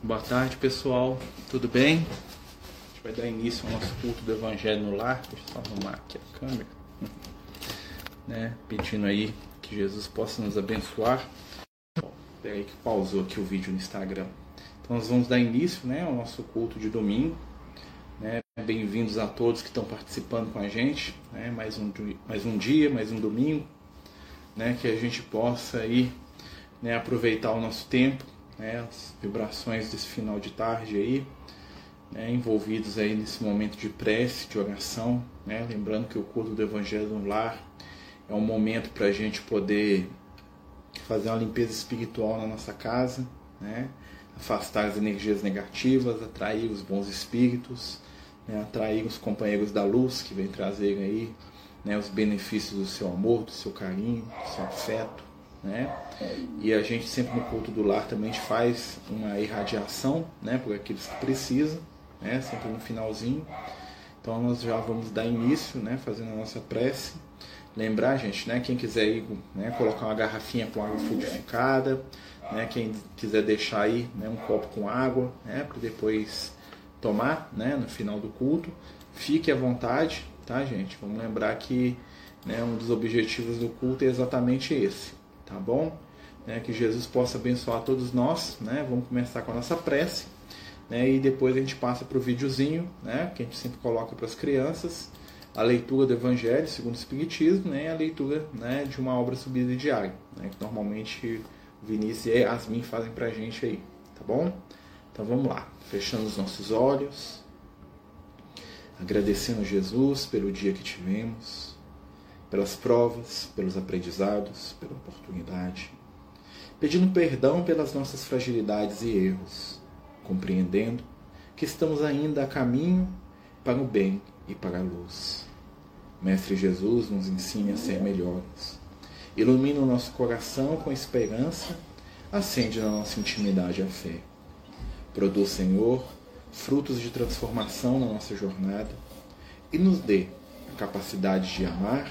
Boa tarde, pessoal. Tudo bem? A gente vai dar início ao nosso culto do Evangelho no Lar. Deixa eu só arrumar aqui a câmera. Né? Pedindo aí que Jesus possa nos abençoar. Espera aí que pausou aqui o vídeo no Instagram. Então nós vamos dar início né, ao nosso culto de domingo. Né? Bem-vindos a todos que estão participando com a gente. Né? Mais, um, mais um dia, mais um domingo. Né? Que a gente possa aí, né, aproveitar o nosso tempo né, as vibrações desse final de tarde aí, né, envolvidos aí nesse momento de prece, de oração, né, lembrando que o culto do Evangelho no Lar é um momento para a gente poder fazer uma limpeza espiritual na nossa casa, né, afastar as energias negativas, atrair os bons espíritos, né, atrair os companheiros da luz que vem trazer aí né, os benefícios do seu amor, do seu carinho, do seu afeto né? E a gente sempre no culto do lar também faz uma irradiação, né, por aqueles que precisam, né, sempre no finalzinho. Então nós já vamos dar início, né, fazendo a nossa prece. Lembrar, gente, né, quem quiser ir, né, colocar uma garrafinha com água fluidificada, né, quem quiser deixar aí, né, um copo com água, né, para depois tomar, né, no final do culto, fique à vontade, tá, gente? Vamos lembrar que né, um dos objetivos do culto é exatamente esse, tá bom? Né, que Jesus possa abençoar todos nós, né? Vamos começar com a nossa prece, né? E depois a gente passa para o videozinho, né? Que a gente sempre coloca para as crianças, a leitura do Evangelho segundo o Espiritismo, né? E a leitura, né? De uma obra subida diária, né? Que normalmente o Vinícius e a Yasmin fazem para a gente aí, tá bom? Então vamos lá, fechando os nossos olhos, agradecendo a Jesus pelo dia que tivemos pelas provas, pelos aprendizados, pela oportunidade, pedindo perdão pelas nossas fragilidades e erros, compreendendo que estamos ainda a caminho para o bem e para a luz. Mestre Jesus nos ensine a ser melhores. Ilumina o nosso coração com esperança, acende na nossa intimidade a fé. Produz, Senhor, frutos de transformação na nossa jornada e nos dê a capacidade de amar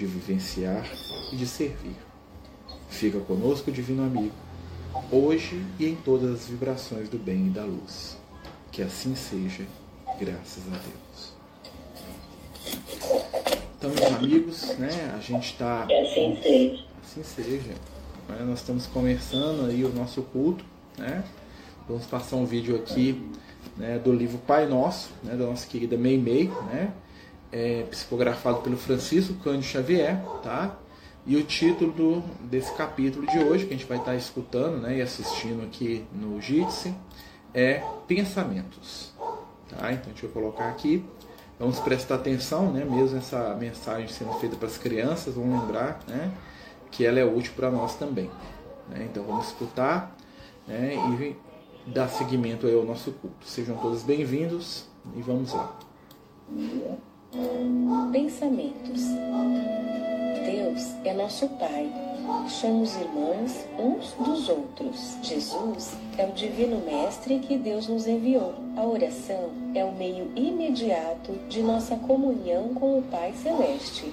de vivenciar e de servir. Fica conosco, Divino Amigo, hoje e em todas as vibrações do bem e da luz. Que assim seja, graças a Deus. Então, meus amigos, né, a gente está. assim seja. Assim seja. Né, nós estamos começando aí o nosso culto, né? Vamos passar um vídeo aqui né, do livro Pai Nosso, né, da nossa querida Mei Mei, né? É, psicografado pelo Francisco Cândido Xavier, tá? E o título do, desse capítulo de hoje, que a gente vai estar escutando né, e assistindo aqui no Jitsi, é Pensamentos. Tá? Então a gente vai colocar aqui. Vamos prestar atenção, né, mesmo essa mensagem sendo feita para as crianças, vamos lembrar né, que ela é útil para nós também. Né? Então vamos escutar né, e dar seguimento ao nosso culto. Sejam todos bem-vindos e vamos lá. Pensamentos. Deus é nosso Pai. Somos irmãos uns dos outros. Jesus é o Divino Mestre que Deus nos enviou. A oração é o meio imediato de nossa comunhão com o Pai Celeste.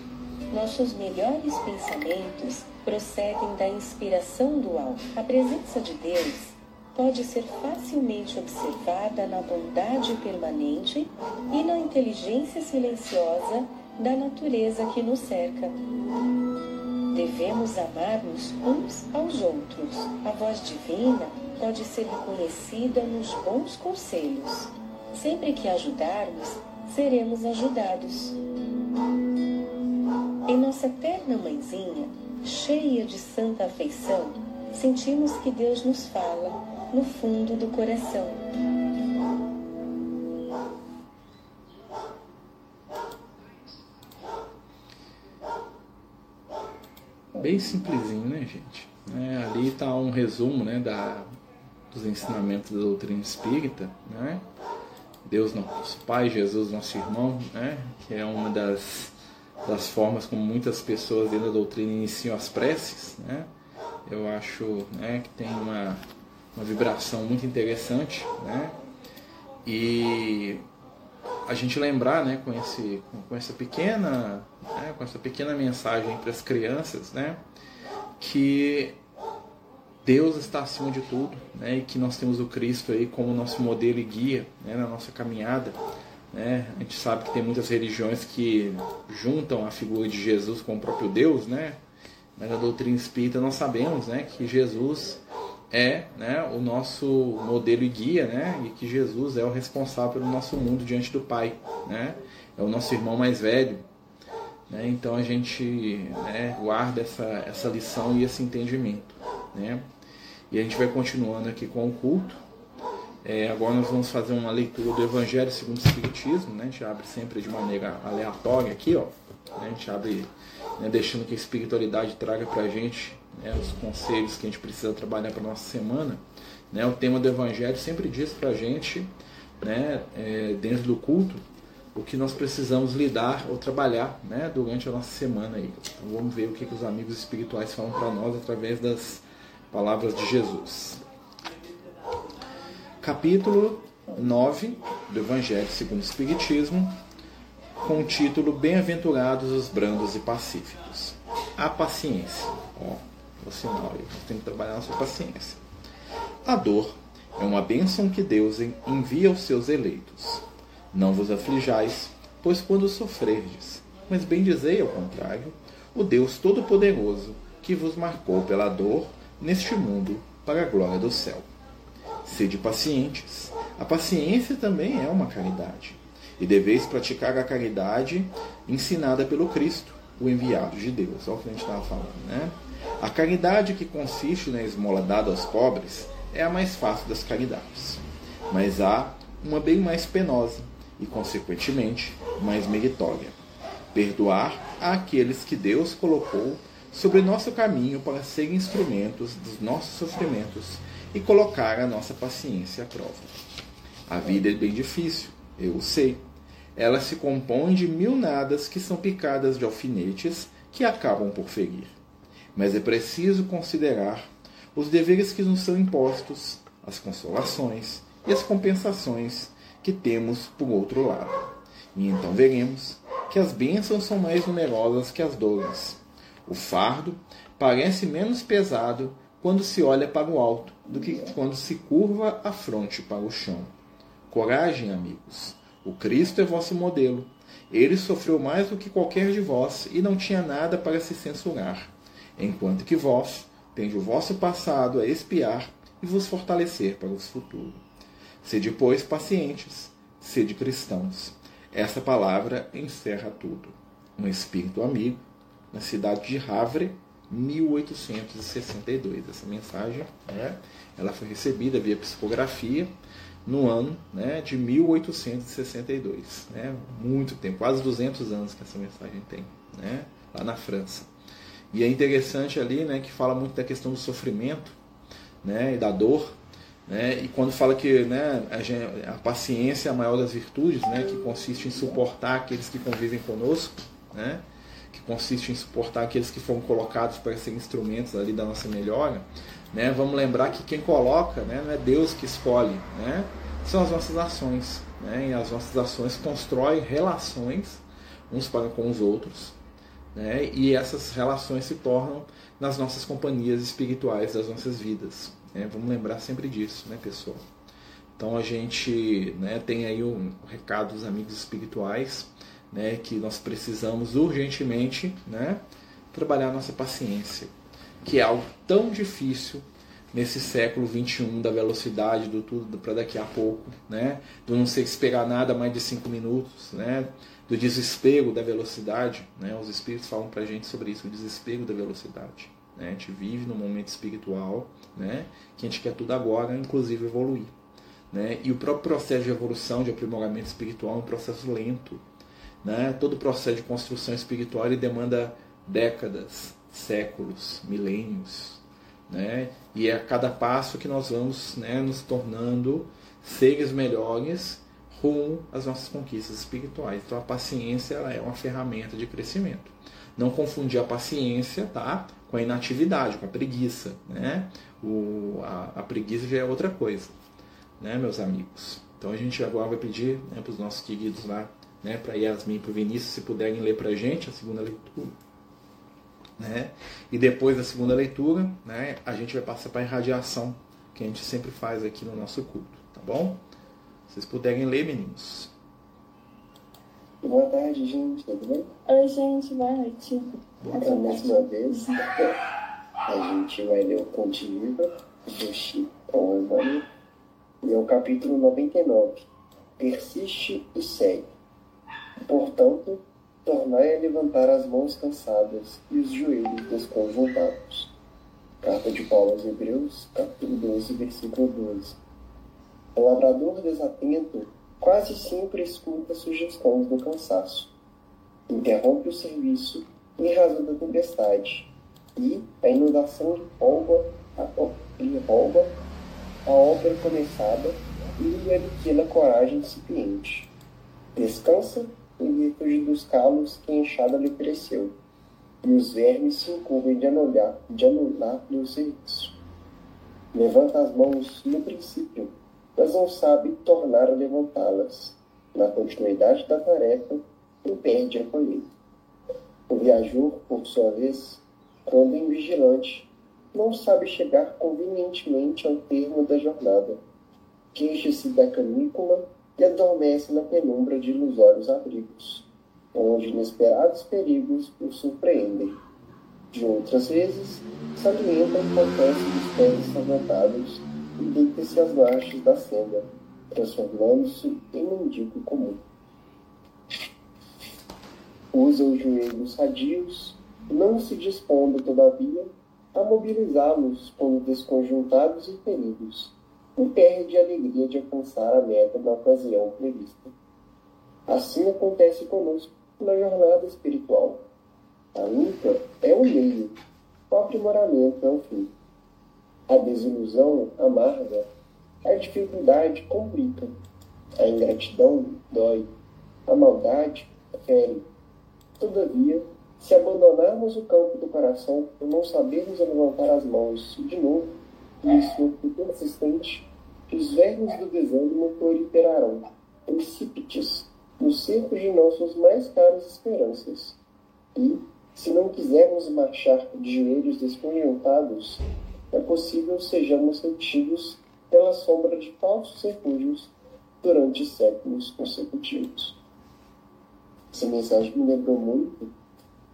Nossos melhores pensamentos procedem da inspiração do alto. A presença de Deus pode ser facilmente observada na bondade permanente e na inteligência silenciosa da natureza que nos cerca. Devemos amar-nos uns aos outros. A voz divina pode ser reconhecida nos bons conselhos. Sempre que ajudarmos, seremos ajudados. Em nossa terna mãezinha, cheia de santa afeição, sentimos que Deus nos fala no fundo do coração. Bem simplesinho, né, gente? É, ali está um resumo né, da, dos ensinamentos da doutrina espírita, né? Deus nosso Pai, Jesus nosso irmão, né? Que é uma das, das formas como muitas pessoas dentro da doutrina iniciam as preces, né? Eu acho né, que tem uma, uma vibração muito interessante, né? E a gente lembrar, né, com esse, com essa pequena, né, com essa pequena mensagem para as crianças, né, que Deus está acima de tudo, né? E que nós temos o Cristo aí como nosso modelo e guia, né? Na nossa caminhada, né? A gente sabe que tem muitas religiões que juntam a figura de Jesus com o próprio Deus, né? Mas a doutrina espírita nós sabemos, né? Que Jesus é, né? O nosso modelo e guia, né? E que Jesus é o responsável pelo nosso mundo diante do Pai, né? É o nosso irmão mais velho, né? Então a gente né, guarda essa, essa lição e esse entendimento. Né? E a gente vai continuando aqui com o culto. É, agora nós vamos fazer uma leitura do Evangelho segundo o Espiritismo. Né? A gente abre sempre de maneira aleatória aqui. Ó. Né? A gente abre né, deixando que a espiritualidade traga para a gente né, os conselhos que a gente precisa trabalhar para nossa semana. Né? O tema do Evangelho sempre diz para a gente, né, é, dentro do culto, o que nós precisamos lidar ou trabalhar né, durante a nossa semana. Aí. Então vamos ver o que, que os amigos espirituais falam para nós através das palavras de Jesus. Capítulo 9 do Evangelho segundo o Espiritismo, com o título Bem-aventurados os brandos e pacíficos. A paciência. Ó, o sinal aí, nós temos que trabalhar a nossa paciência. A dor é uma bênção que Deus envia aos seus eleitos não vos aflijais, pois quando sofrerdes, mas bem dizei ao contrário, o Deus Todo-Poderoso, que vos marcou pela dor neste mundo para a glória do céu. Sede pacientes. A paciência também é uma caridade. E deveis praticar a caridade ensinada pelo Cristo, o enviado de Deus. Olha o que a gente estava falando, né? A caridade que consiste na esmola dada aos pobres é a mais fácil das caridades. Mas há uma bem mais penosa, e, consequentemente, mais meritória. Perdoar àqueles que Deus colocou sobre nosso caminho para serem instrumentos dos nossos sofrimentos e colocar a nossa paciência à prova. A vida é bem difícil, eu sei. Ela se compõe de mil nadas que são picadas de alfinetes que acabam por ferir. Mas é preciso considerar os deveres que nos são impostos, as consolações e as compensações que temos por outro lado. E então veremos que as bênçãos são mais numerosas que as dores. O fardo parece menos pesado quando se olha para o alto do que quando se curva a fronte para o chão. Coragem, amigos. O Cristo é vosso modelo. Ele sofreu mais do que qualquer de vós e não tinha nada para se censurar, enquanto que vós tende o vosso passado a espiar e vos fortalecer para o futuro. Sede, pois, pacientes, sede cristãos. Essa palavra encerra tudo. Um espírito amigo, na cidade de Havre, 1862. Essa mensagem né, ela foi recebida via psicografia no ano né, de 1862. Né, muito tempo, quase 200 anos que essa mensagem tem, né, lá na França. E é interessante ali né, que fala muito da questão do sofrimento né, e da dor né? E quando fala que né, a, paciência é a maior das virtudes, né, que consiste em suportar aqueles que convivem conosco, né, que consiste em suportar aqueles que foram colocados para ser instrumentos ali da nossa melhora, né, vamos lembrar que quem coloca né, não é Deus que escolhe, né, são as nossas ações. Né, e as nossas ações constroem relações uns para com os outros. Né, e essas relações se tornam nas nossas companhias espirituais das nossas vidas. Né? Vamos lembrar sempre disso, né, pessoal? Então a gente né, tem aí um recado dos amigos espirituais, né, que nós precisamos urgentemente né, trabalhar nossa paciência, que é algo tão difícil nesse século 21 da velocidade do tudo para daqui a pouco, né, do não ser esperar nada mais de cinco minutos, né, do desespero da velocidade, né, os espíritos falam para gente sobre isso, o desespero da velocidade. Né? A gente vive num momento espiritual né? que a gente quer tudo agora, inclusive evoluir. Né? E o próprio processo de evolução, de aprimoramento espiritual é um processo lento. Né? Todo processo de construção espiritual ele demanda décadas, séculos, milênios. Né? E é a cada passo que nós vamos né, nos tornando seres melhores rumo às nossas conquistas espirituais. Então a paciência é uma ferramenta de crescimento. Não confundir a paciência tá, com a inatividade, com a preguiça. Né? O, a, a preguiça já é outra coisa, né, meus amigos? Então a gente agora vai pedir né, para os nossos queridos lá, né, para Yasmin e para o Vinícius, se puderem ler para a gente a segunda leitura. Né? E depois da segunda leitura, né, a gente vai passar para a irradiação, que a gente sempre faz aqui no nosso culto, tá bom? Se vocês puderem ler, meninos. Boa tarde, gente, tudo bem? Oi, gente, boa noite. Boa então, mais uma vez, a gente vai ler o Conte Viva do Chico Evani e é o capítulo 99. Persiste e segue. Portanto, tornai a levantar as mãos cansadas e os joelhos desconjuntados. Carta de Paulo aos Hebreus, capítulo 12, versículo 12. O lavrador desatento quase sempre escuta sugestões do cansaço. Interrompe o serviço em razão da tempestade e a inundação de rouba a, lhe rouba a obra começada e lhe adquire a coragem incipiente. Descansa em virtude dos calos que a enxada lhe cresceu, e os vermes se incumbem de anular, de anular-lhe o serviço. Levanta as mãos no princípio, mas não sabe tornar a levantá-las. Na continuidade da tarefa, impede a colheita. O viajor, por sua vez, quando invigilante, não sabe chegar convenientemente ao termo da jornada. Queixa-se da canícula e adormece na penumbra de ilusórios abrigos, onde inesperados perigos o surpreendem. De outras vezes, se alimenta a impotência dos pés levantados e deita-se às margens da senda, transformando-se em mendigo comum. Usa os joelhos sadios, não se dispondo, todavia, a mobilizá-los quando desconjuntados e feridos, perde a alegria de alcançar a meta na ocasião prevista. Assim acontece conosco na jornada espiritual. A luta é o meio, o aprimoramento é o fim. A desilusão amarga, a dificuldade complica, a ingratidão dói, a maldade fere. Todavia, se abandonarmos o campo do coração por não sabermos levantar as mãos de novo, isso é persistente, os vermes do desânimo proliferarão, insípides, nos cercos de nossas mais caras esperanças. E, se não quisermos marchar de joelhos desconjuntados, é possível sejamos retidos pela sombra de falsos refúgios durante séculos consecutivos. Essa mensagem me lembrou muito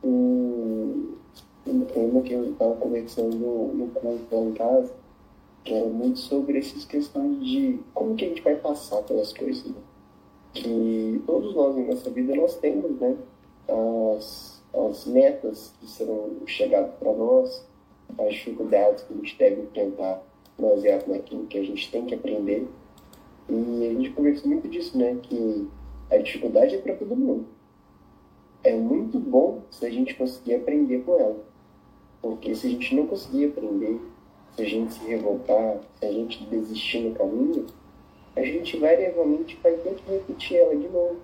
um, um tema que eu estava conversando no culto em casa, que era muito sobre essas questões de como que a gente vai passar pelas coisas. Né? Que todos nós em nossa vida nós temos, né? As, as metas que serão chegadas para nós, as dificuldades que a gente deve enfrentar baseado naquilo que a gente tem que aprender. E a gente conversa muito disso, né? Que a dificuldade é para todo mundo. É muito bom se a gente conseguir aprender com ela. Porque se a gente não conseguir aprender, se a gente se revoltar, se a gente desistir no caminho, a gente variavelmente vai ter que repetir ela de novo.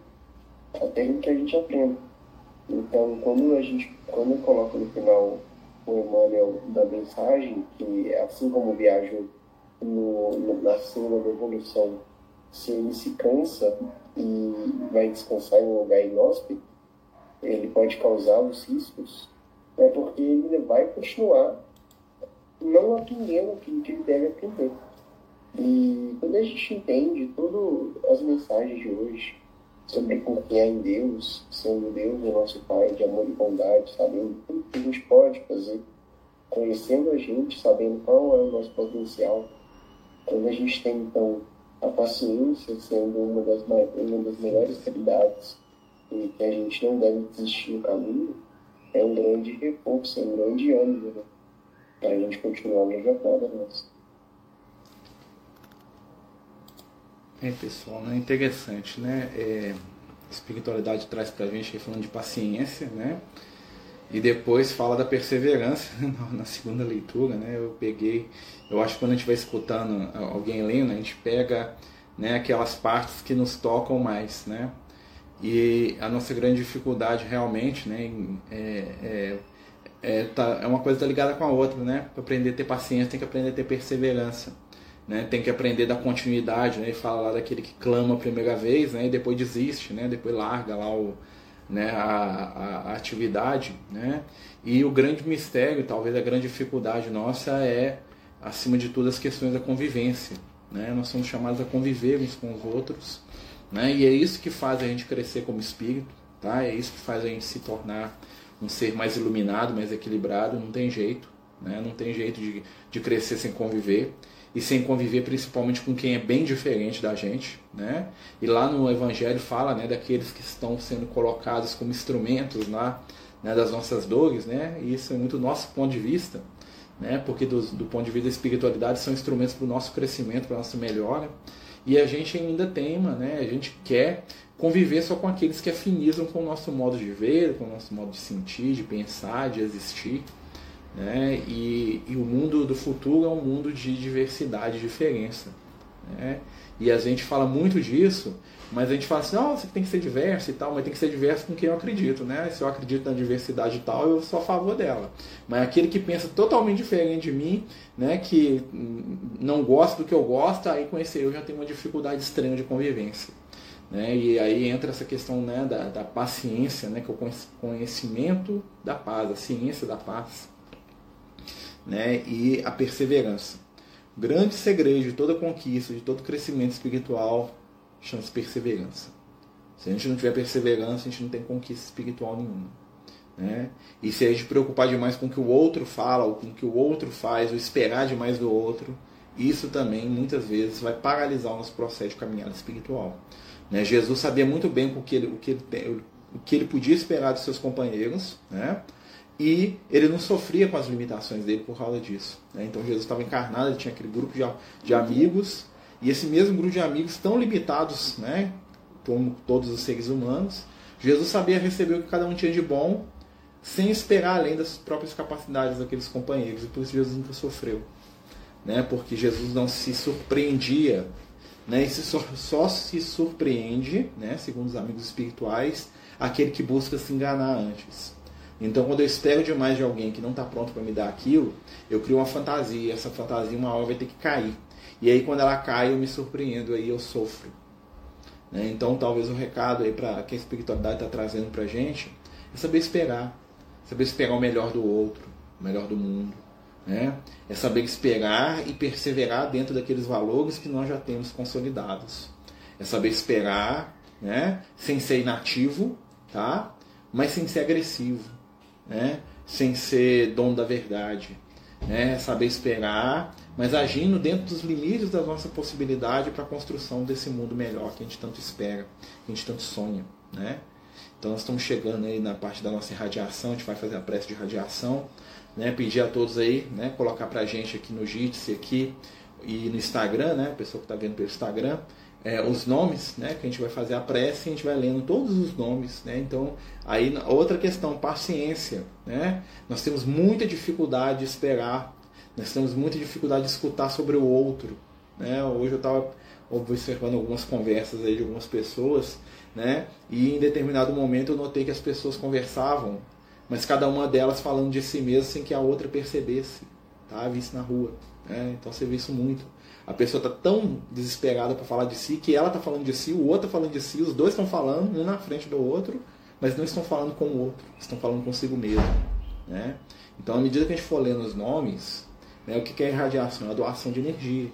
Até que a gente aprenda. Então, quando a gente, quando coloca no final o Emmanuel da mensagem, que assim como viajo no, no, na cena da evolução, se ele se cansa e vai descansar em um lugar inóspito, ele pode causar os riscos, é porque ele vai continuar não aprendendo aquilo que ele deve aprender. E quando a gente entende todas as mensagens de hoje sobre confiar em Deus, sendo Deus o nosso Pai de amor e bondade, sabendo tudo que a gente pode fazer, conhecendo a gente, sabendo qual é o nosso potencial. Quando a gente tem, então, a paciência sendo uma das, uma das melhores qualidades e que a gente não deve desistir no caminho, é um grande reforço, é um grande ânimo né? Para a gente continuar na jornada nossa. É, pessoal, é interessante, né? É, espiritualidade traz para a gente falando de paciência, né? E depois fala da perseverança na segunda leitura, né? Eu peguei, eu acho que quando a gente vai escutando alguém lendo, a gente pega né, aquelas partes que nos tocam mais, né? E a nossa grande dificuldade realmente, né, é, é, é, tá, é uma coisa tá ligada com a outra, né? Para aprender a ter paciência, tem que aprender a ter perseverança, né? Tem que aprender da continuidade, né? E fala lá daquele que clama a primeira vez, né? E depois desiste, né? Depois larga lá o, né, a, a, a atividade, né? E o grande mistério, talvez a grande dificuldade nossa é, acima de tudo, as questões da convivência. Né? Nós somos chamados a conviver uns com os outros, né? E é isso que faz a gente crescer como espírito, tá? É isso que faz a gente se tornar um ser mais iluminado, mais equilibrado. Não tem jeito, né? Não tem jeito de, de crescer sem conviver e sem conviver principalmente com quem é bem diferente da gente, né? E lá no Evangelho fala, né, daqueles que estão sendo colocados como instrumentos lá, né, das nossas dores, né? E isso é muito nosso ponto de vista, né? Porque do, do ponto de vista da espiritualidade são instrumentos para o nosso crescimento, para a nossa melhora. E a gente ainda tema, né? A gente quer conviver só com aqueles que afinizam com o nosso modo de ver, com o nosso modo de sentir, de pensar, de existir. Né? E, e o mundo do futuro é um mundo de diversidade e diferença. Né? E a gente fala muito disso, mas a gente fala assim, você tem que ser diverso e tal, mas tem que ser diverso com quem eu acredito, né? Se eu acredito na diversidade e tal, eu sou a favor dela. Mas aquele que pensa totalmente diferente de mim, né, que não gosta do que eu gosto, aí com esse eu já tenho uma dificuldade estranha de convivência. Né? E aí entra essa questão né, da, da paciência, né, que é o conhecimento da paz, a ciência da paz né, e a perseverança. Grande segredo de toda conquista, de todo crescimento espiritual, chama-se perseverança. Se a gente não tiver perseverança, a gente não tem conquista espiritual nenhuma. Né? E se a gente preocupar demais com o que o outro fala, ou com o que o outro faz, ou esperar demais do outro, isso também muitas vezes vai paralisar o nosso processo de caminhada espiritual. Né? Jesus sabia muito bem o que, ele, o, que ele, o que ele podia esperar dos seus companheiros, né? e ele não sofria com as limitações dele por causa disso. Né? Então Jesus estava encarnado, ele tinha aquele grupo de, de amigos, e esse mesmo grupo de amigos tão limitados, né, como todos os seres humanos, Jesus sabia receber o que cada um tinha de bom, sem esperar além das próprias capacidades daqueles companheiros, e por isso Jesus nunca sofreu. Né? Porque Jesus não se surpreendia, né? e só, só se surpreende, né, segundo os amigos espirituais, aquele que busca se enganar antes. Então, quando eu espero demais de alguém que não está pronto para me dar aquilo, eu crio uma fantasia. Essa fantasia, uma hora, vai ter que cair. E aí, quando ela cai, eu me surpreendo, aí eu sofro. Né? Então, talvez o recado aí para que a espiritualidade está trazendo para a gente é saber esperar. Saber esperar o melhor do outro, o melhor do mundo. Né? É saber esperar e perseverar dentro daqueles valores que nós já temos consolidados. É saber esperar, né? sem ser inativo, tá? mas sem ser agressivo né? sem ser dono da verdade. Né? Saber esperar, mas agindo dentro dos limites da nossa possibilidade para a construção desse mundo melhor que a gente tanto espera, que a gente tanto sonha. Né? Então nós estamos chegando aí na parte da nossa irradiação, a gente vai fazer a prece de radiação, né? pedir a todos aí, né? colocar para a gente aqui no Jitsi aqui e no Instagram, né? a pessoa que está vendo pelo Instagram, é, os nomes, né, que a gente vai fazer a prece, a gente vai lendo todos os nomes, né? Então, aí outra questão, paciência, né? Nós temos muita dificuldade de esperar, nós temos muita dificuldade de escutar sobre o outro, né? Hoje eu estava observando algumas conversas aí de algumas pessoas, né? E em determinado momento eu notei que as pessoas conversavam, mas cada uma delas falando de si mesma sem que a outra percebesse, tá? Vi isso na rua, né? Então você vê isso muito a pessoa está tão desesperada para falar de si que ela está falando de si, o outro está falando de si, os dois estão falando, um na frente do outro, mas não estão falando com o outro, estão falando consigo mesmo. Né? Então, à medida que a gente for lendo os nomes, né, o que é irradiação? É a doação de energia.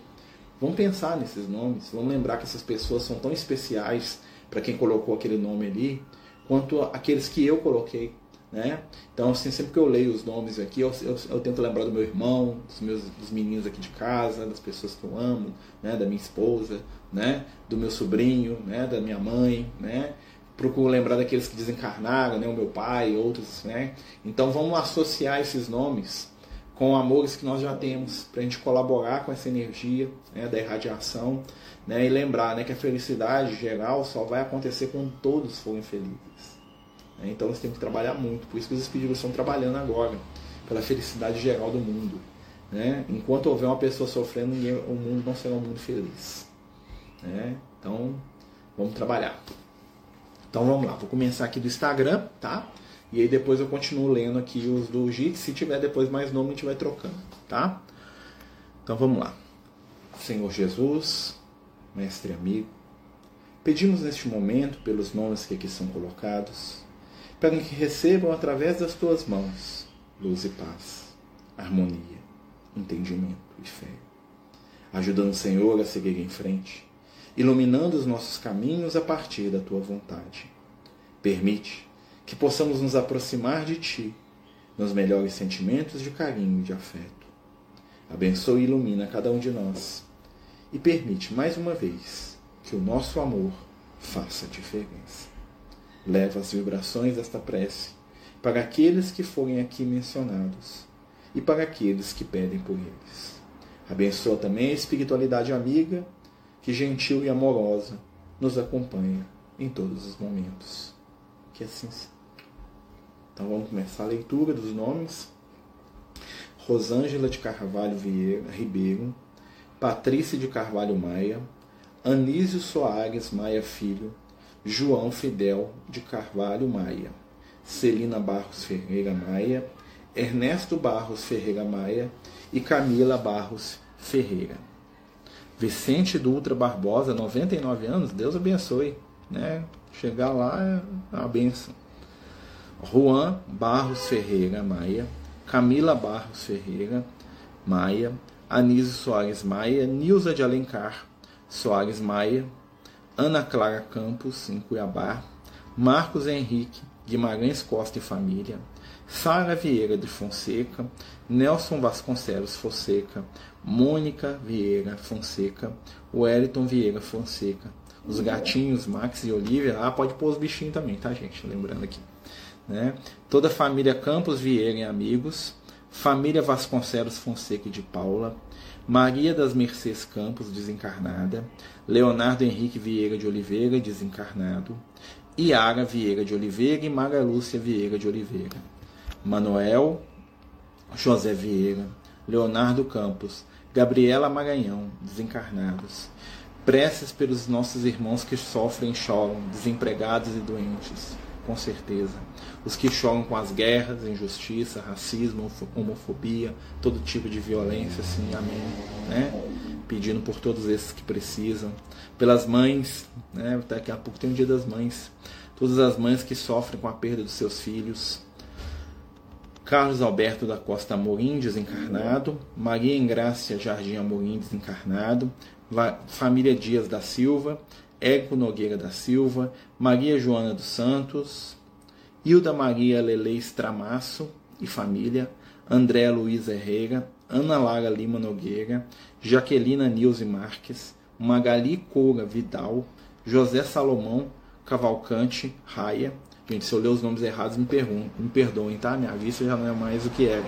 Vamos pensar nesses nomes, vamos lembrar que essas pessoas são tão especiais para quem colocou aquele nome ali, quanto aqueles que eu coloquei. Né? Então, assim, sempre que eu leio os nomes aqui, eu, eu, eu, tento lembrar do meu irmão, dos meus dos meninos aqui de casa, das pessoas que eu amo, né? da minha esposa, né? do meu sobrinho, né? da minha mãe, né? Procuro lembrar daqueles que desencarnaram, né? o meu pai, outros, né? Então, vamos associar esses nomes com amores que nós já temos, para a gente colaborar com essa energia né? da irradiação, né? E lembrar, né? Que a felicidade geral só vai acontecer quando todos forem felizes. Né? Então nós temos que trabalhar muito. Por isso que os espíritos estão trabalhando agora, pela felicidade geral do mundo. Né? Enquanto houver uma pessoa sofrendo, ninguém, o mundo não será um mundo feliz. Né? Então, vamos trabalhar. Então vamos lá, vou começar aqui do Instagram, tá? E aí depois eu continuo lendo aqui os do JIT. Se tiver depois mais nome, a gente vai trocando, tá? Então vamos lá. Senhor Jesus, Mestre amigo, pedimos neste momento pelos nomes que aqui são colocados para que recebam através das tuas mãos luz e paz, harmonia, entendimento e fé. Ajudando o Senhor a seguir em frente, iluminando os nossos caminhos a partir da tua vontade. Permite que possamos nos aproximar de ti nos melhores sentimentos de carinho e de afeto. Abençoe e ilumina cada um de nós e permite mais uma vez que o nosso amor faça diferença. Leva as vibrações desta prece para aqueles que forem aqui mencionados e para aqueles que pedem por eles. Abençoa também a espiritualidade amiga que, gentil e amorosa, nos acompanha em todos os momentos. Que assim seja. Então vamos começar a leitura dos nomes. Rosângela de Carvalho Vieira, Ribeiro, Patrícia de Carvalho Maia, Anísio Soares Maia Filho, João Fidel de Carvalho Maia, Celina Barros Ferreira Maia, Ernesto Barros Ferreira Maia e Camila Barros Ferreira. Vicente Dutra Barbosa, 99 anos, Deus abençoe. Né? Chegar lá é uma benção. Juan Barros Ferreira Maia, Camila Barros Ferreira Maia, Anísio Soares Maia, Nilza de Alencar Soares Maia, Ana Clara Campos, em Cuiabá, Marcos Henrique Guimarães Costa e Família, Sara Vieira de Fonseca, Nelson Vasconcelos Fonseca, Mônica Vieira Fonseca, Wellington Vieira Fonseca, os gatinhos Max e Olivia, ah, pode pôr os bichinhos também, tá, gente? Lembrando aqui. Né? Toda a família Campos Vieira e amigos, família Vasconcelos Fonseca e de Paula, Maria das Mercês Campos, desencarnada, Leonardo Henrique Vieira de Oliveira, desencarnado, Iara Vieira de Oliveira e Maria Lúcia Vieira de Oliveira, Manuel José Vieira, Leonardo Campos, Gabriela Maranhão, desencarnados. Preces pelos nossos irmãos que sofrem choram, desempregados e doentes com certeza. Os que choram com as guerras, injustiça, racismo, homofobia, todo tipo de violência, assim, amém. Né? Pedindo por todos esses que precisam. Pelas mães, né? daqui a pouco tem o dia das mães. Todas as mães que sofrem com a perda dos seus filhos. Carlos Alberto da Costa Amorim, desencarnado. Maria Engrácia Jardim Amorim, desencarnado. Família Dias da Silva. Érico Nogueira da Silva, Maria Joana dos Santos, Hilda Maria Lele Estramasso e família, André Luiz Herrera, Ana Lara Lima Nogueira, Jaquelina Nilze Marques, Magali Coura Vidal, José Salomão Cavalcante Raia. Gente, se eu ler os nomes errados, me, me perdoem, tá? Minha vista já não é mais o que era.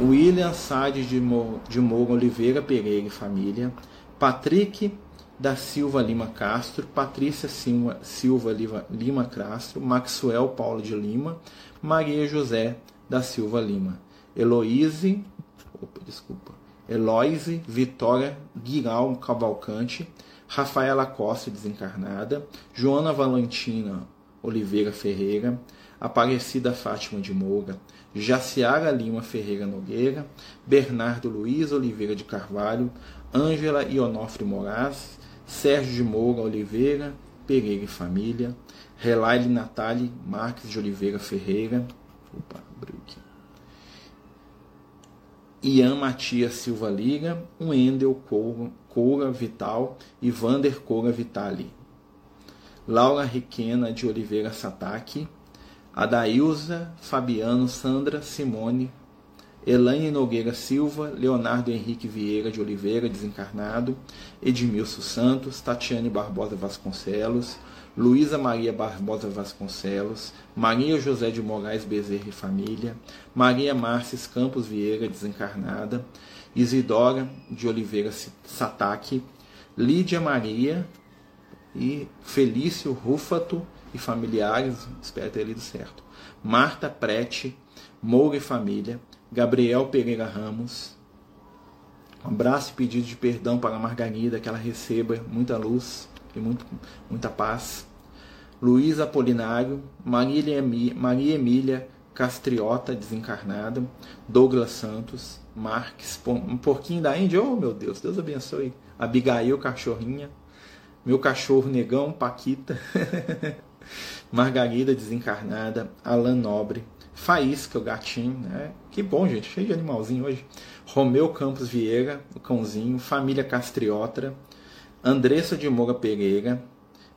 William Sades de, Mo, de Moura Oliveira Pereira e família, Patrick da Silva Lima Castro, Patrícia Silva, Silva Lima Castro, Maxwell Paulo de Lima, Maria José da Silva Lima, Heloíse, opa, desculpa, Eloise Vitória Guiral Cavalcante, Rafaela Costa desencarnada, Joana Valentina Oliveira Ferreira, Aparecida Fátima de Moura, Jaciara Lima Ferreira Nogueira, Bernardo Luiz Oliveira de Carvalho, Ângela Ionofre Moraes, Sérgio de Moura Oliveira, Pereira e Família, Relaile Natali Marques de Oliveira Ferreira, opa, aqui. Ian Matias Silva Liga, Wendel Coura, Coura Vital e Vander Coura Vitali. Laura Riquena de Oliveira Sataki, Adailza Fabiano Sandra Simone Elaine Nogueira Silva, Leonardo Henrique Vieira de Oliveira, desencarnado, Edmilson Santos, Tatiane Barbosa Vasconcelos, Luísa Maria Barbosa Vasconcelos, Maria José de Moraes Bezerra e Família, Maria Márcia Campos Vieira, desencarnada, Isidora de Oliveira Sataki, Lídia Maria e Felício Rufato e familiares, espero ter lido certo, Marta Prete, Moura e Família, Gabriel Pereira Ramos. Um abraço e pedido de perdão para Margarida, que ela receba muita luz e muito, muita paz. Luiz Apolinário, Maria, Maria Emília Castriota, desencarnada, Douglas Santos, Marques, um porquinho da Índia, oh meu Deus, Deus abençoe. Abigail, cachorrinha, meu cachorro negão, Paquita. Margarida desencarnada, Alan Nobre, Faísca, o gatinho, né? Que bom, gente, cheio de animalzinho hoje. Romeu Campos Vieira, o cãozinho, família Castriotra, Andressa de Moura Pereira,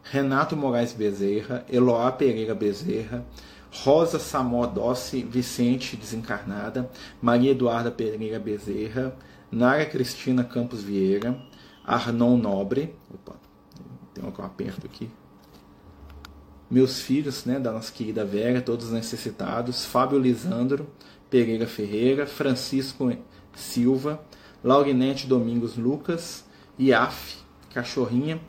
Renato Moraes Bezerra, Eloá Pereira Bezerra, Rosa Samodossi Vicente desencarnada, Maria Eduarda Pereira Bezerra, Nara Cristina Campos Vieira, Arnon Nobre, opa, tem um aperto aqui, meus filhos, né, da nossa querida Vera, todos necessitados, Fábio Lisandro Pereira Ferreira, Francisco Silva, Laurinete Domingos Lucas, Iaf, Cachorrinha,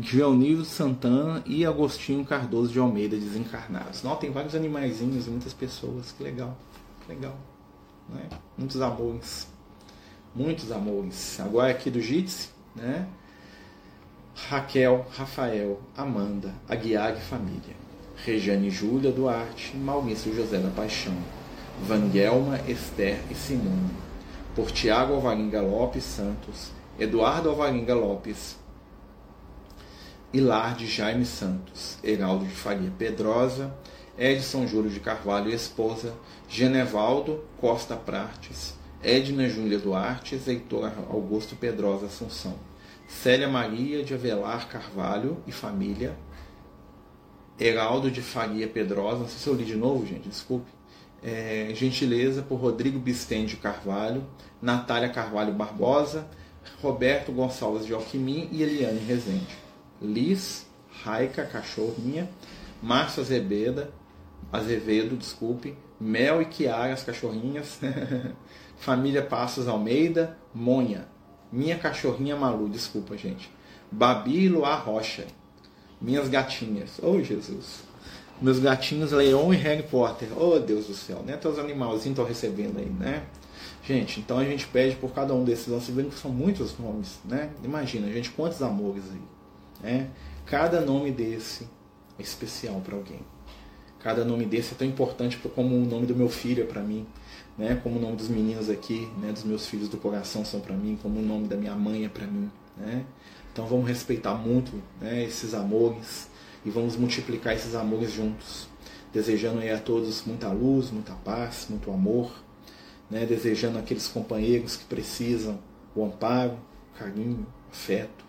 Gionildo Santana e Agostinho Cardoso de Almeida desencarnados. Não, tem vários animaizinhos e muitas pessoas, que legal, que legal. Né? Muitos amores, muitos amores. Agora aqui do Jitsi, né? Raquel, Rafael, Amanda, Aguiar e família. Regiane Júlia Duarte, Maurício José da Paixão, Vanguelma, Esther e Simone. Por Tiago Alvaringa Lopes Santos, Eduardo Alvaringa Lopes, Hilar de Jaime Santos, Heraldo de Faria Pedrosa, Edson Júlio de Carvalho e esposa, Genevaldo Costa Prates, Edna Júlia Duarte, Heitor Augusto Pedrosa Assunção. Célia Maria de Avelar Carvalho e família, Heraldo de Faria Pedrosa, não sei se eu li de novo, gente, desculpe. É, gentileza por Rodrigo Bisten de Carvalho, Natália Carvalho Barbosa, Roberto Gonçalves de Alquimim e Eliane Rezende. Liz, Raica, cachorrinha, Márcio Azebeda, Azevedo, desculpe, Mel e Kiara, as cachorrinhas, família Passos Almeida, Monha, minha cachorrinha Malu, desculpa, gente. Babi e Luar Rocha. Minhas gatinhas. Oh, Jesus. Meus gatinhos Leon e Harry Potter. Oh, Deus do céu. Né? Até os animalzinhos estão recebendo aí, né? Gente, então a gente pede por cada um desses. Vendo que são muitos nomes, né? Imagina, gente, quantos amores aí. Né? Cada nome desse é especial para alguém. Cada nome desse é tão importante como o nome do meu filho é para mim né? Como o nome dos meninos aqui, né? Dos meus filhos do coração são para mim, como o nome da minha mãe é para mim, né? Então vamos respeitar muito, né? Esses amores e vamos multiplicar esses amores juntos, desejando aí a todos muita luz, muita paz, muito amor, né? Desejando aqueles companheiros que precisam o amparo, carinho, afeto,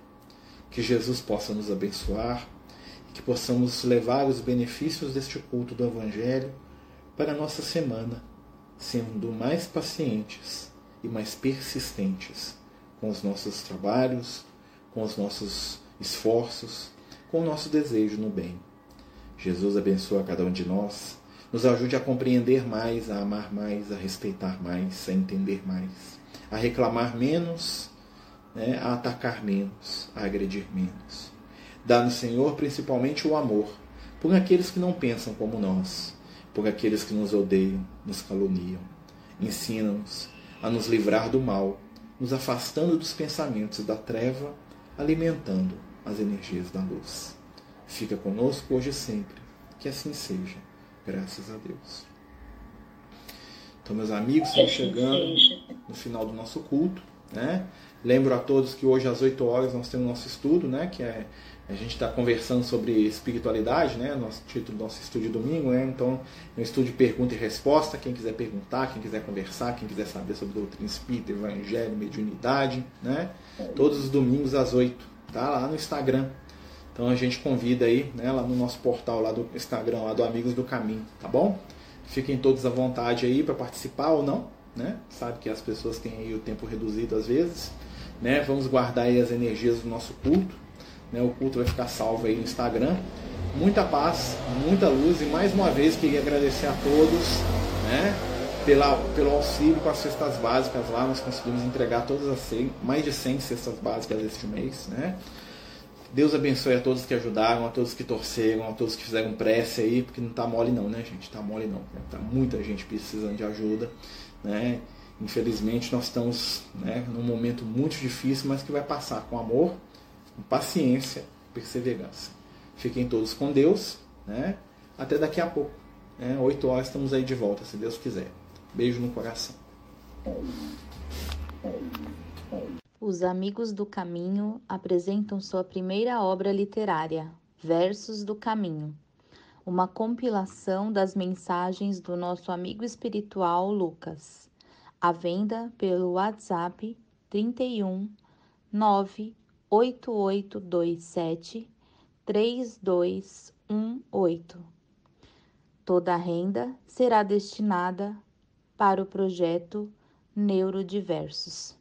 que Jesus possa nos abençoar, que possamos levar os benefícios deste culto do Evangelho para a nossa semana sendo mais pacientes e mais persistentes com os nossos trabalhos, com os nossos esforços, com o nosso desejo no bem. Jesus abençoa cada um de nós, nos ajude a compreender mais, a amar mais, a respeitar mais, a entender mais, a reclamar menos, né, a atacar menos, a agredir menos. Dá-nos, Senhor, principalmente o amor por aqueles que não pensam como nós, por aqueles que nos odeiam, nos caluniam. Ensina-nos a nos livrar do mal, nos afastando dos pensamentos da treva, alimentando as energias da luz. Fica conosco hoje e sempre. Que assim seja. Graças a Deus. Então, meus amigos, estamos chegando no final do nosso culto. Né? Lembro a todos que hoje às 8 horas nós temos nosso estudo, né? que é a gente está conversando sobre espiritualidade, né? Nosso título do nosso estudo de domingo, né? Então, é um estudo de pergunta e resposta. Quem quiser perguntar, quem quiser conversar, quem quiser saber sobre doutrina espírita, evangelho, mediunidade, né? Todos os domingos às 8, tá? Lá no Instagram. Então a gente convida aí, né? Lá no nosso portal lá do Instagram, lá do Amigos do Caminho, tá bom? Fiquem todos à vontade aí para participar ou não, né? Sabe que as pessoas têm aí o tempo reduzido às vezes, né? Vamos guardar aí as energias do nosso culto né? O culto vai ficar salvo aí no Instagram. Muita paz, muita luz e mais uma vez queria agradecer a todos né? Pela, pelo auxílio com as cestas básicas lá. Nós conseguimos entregar todas as 100, mais de 100 cestas básicas este mês. Né? Deus abençoe a todos que ajudaram, a todos que torceram, a todos que fizeram prece aí, porque não tá mole não, né, gente? Tá mole não. Tá muita gente precisando de ajuda, né? Infelizmente nós estamos né, num momento muito difícil, mas que vai passar com amor com paciência, perseverança. Fiquem todos com Deus, né? Até daqui a pouco. Né? Oito horas estamos aí de volta, se Deus quiser. Beijo no coração. Os Amigos do Caminho apresentam sua primeira obra literária, Versos do Caminho, uma compilação das mensagens do nosso amigo espiritual Lucas, à venda pelo WhatsApp 31 98827 3218. Toda a renda será destinada para o projeto Neurodiversos.